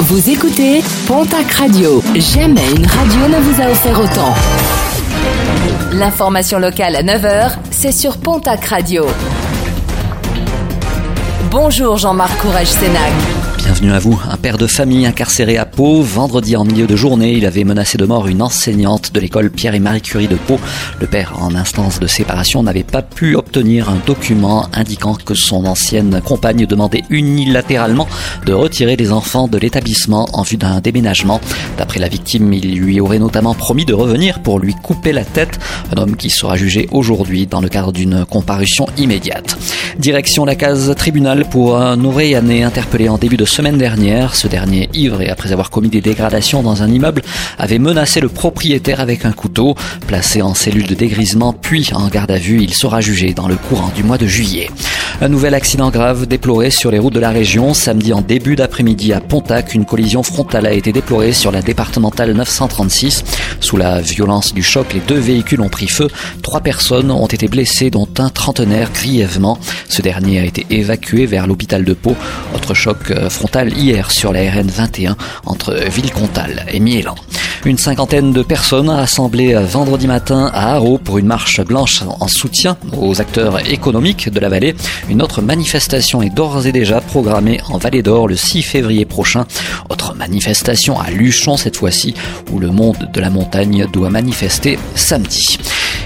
Vous écoutez Pontac Radio. Jamais une radio ne vous a offert autant. L'information locale à 9h, c'est sur Pontac Radio. Bonjour Jean-Marc Courage Sénac. Bienvenue à vous. Un père de famille incarcéré à Pau. Vendredi en milieu de journée, il avait menacé de mort une enseignante de l'école Pierre et Marie Curie de Pau. Le père, en instance de séparation, n'avait pas pu obtenir un document indiquant que son ancienne compagne demandait unilatéralement de retirer les enfants de l'établissement en vue d'un déménagement. D'après la victime, il lui aurait notamment promis de revenir pour lui couper la tête. Un homme qui sera jugé aujourd'hui dans le cadre d'une comparution immédiate. Direction la case tribunal pour un Auréanais interpellé en début de semaine dernière. Ce dernier, ivre et après avoir commis des dégradations dans un immeuble, avait menacé le propriétaire avec un couteau. Placé en cellule de dégrisement puis en garde à vue, il sera jugé dans le courant du mois de juillet. Un nouvel accident grave déploré sur les routes de la région. Samedi en début d'après-midi à Pontac, une collision frontale a été déplorée sur la départementale 936. Sous la violence du choc, les deux véhicules ont pris feu. Trois personnes ont été blessées, dont un trentenaire grièvement. Ce dernier a été évacué vers l'hôpital de Pau. Autre choc euh, frontal hier sur la RN 21 entre Villecontal et Miélan. Une cinquantaine de personnes rassemblées vendredi matin à Haro pour une marche blanche en soutien aux acteurs économiques de la vallée. Une autre manifestation est d'ores et déjà programmée en Vallée d'Or le 6 février prochain. Autre manifestation à Luchon cette fois-ci où le monde de la montagne doit manifester samedi.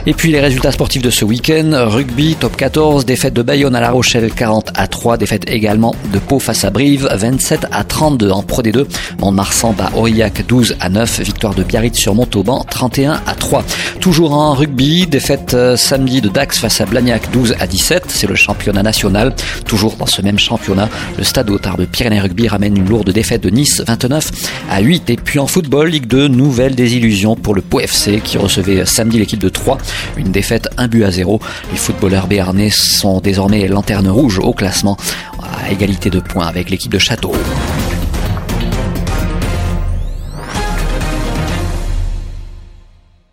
Et puis les résultats sportifs de ce week-end, rugby, top 14, défaite de Bayonne à La Rochelle 40 à 3, défaite également de Pau face à Brive 27 à 32 en Pro D2, Mont-de-Marsan bat Aurillac 12 à 9, victoire de Biarritz sur Montauban 31 à 3. Toujours en rugby, défaite euh, samedi de Dax face à Blagnac 12 à 17, c'est le championnat national. Toujours dans ce même championnat, le stade Otard de Pyrénées Rugby ramène une lourde défaite de Nice 29 à 8. Et puis en football, Ligue 2, nouvelle désillusion pour le Pau FC qui recevait samedi l'équipe de 3 une défaite, un but à zéro. Les footballeurs béarnais sont désormais lanterne rouge au classement, à égalité de points avec l'équipe de Château.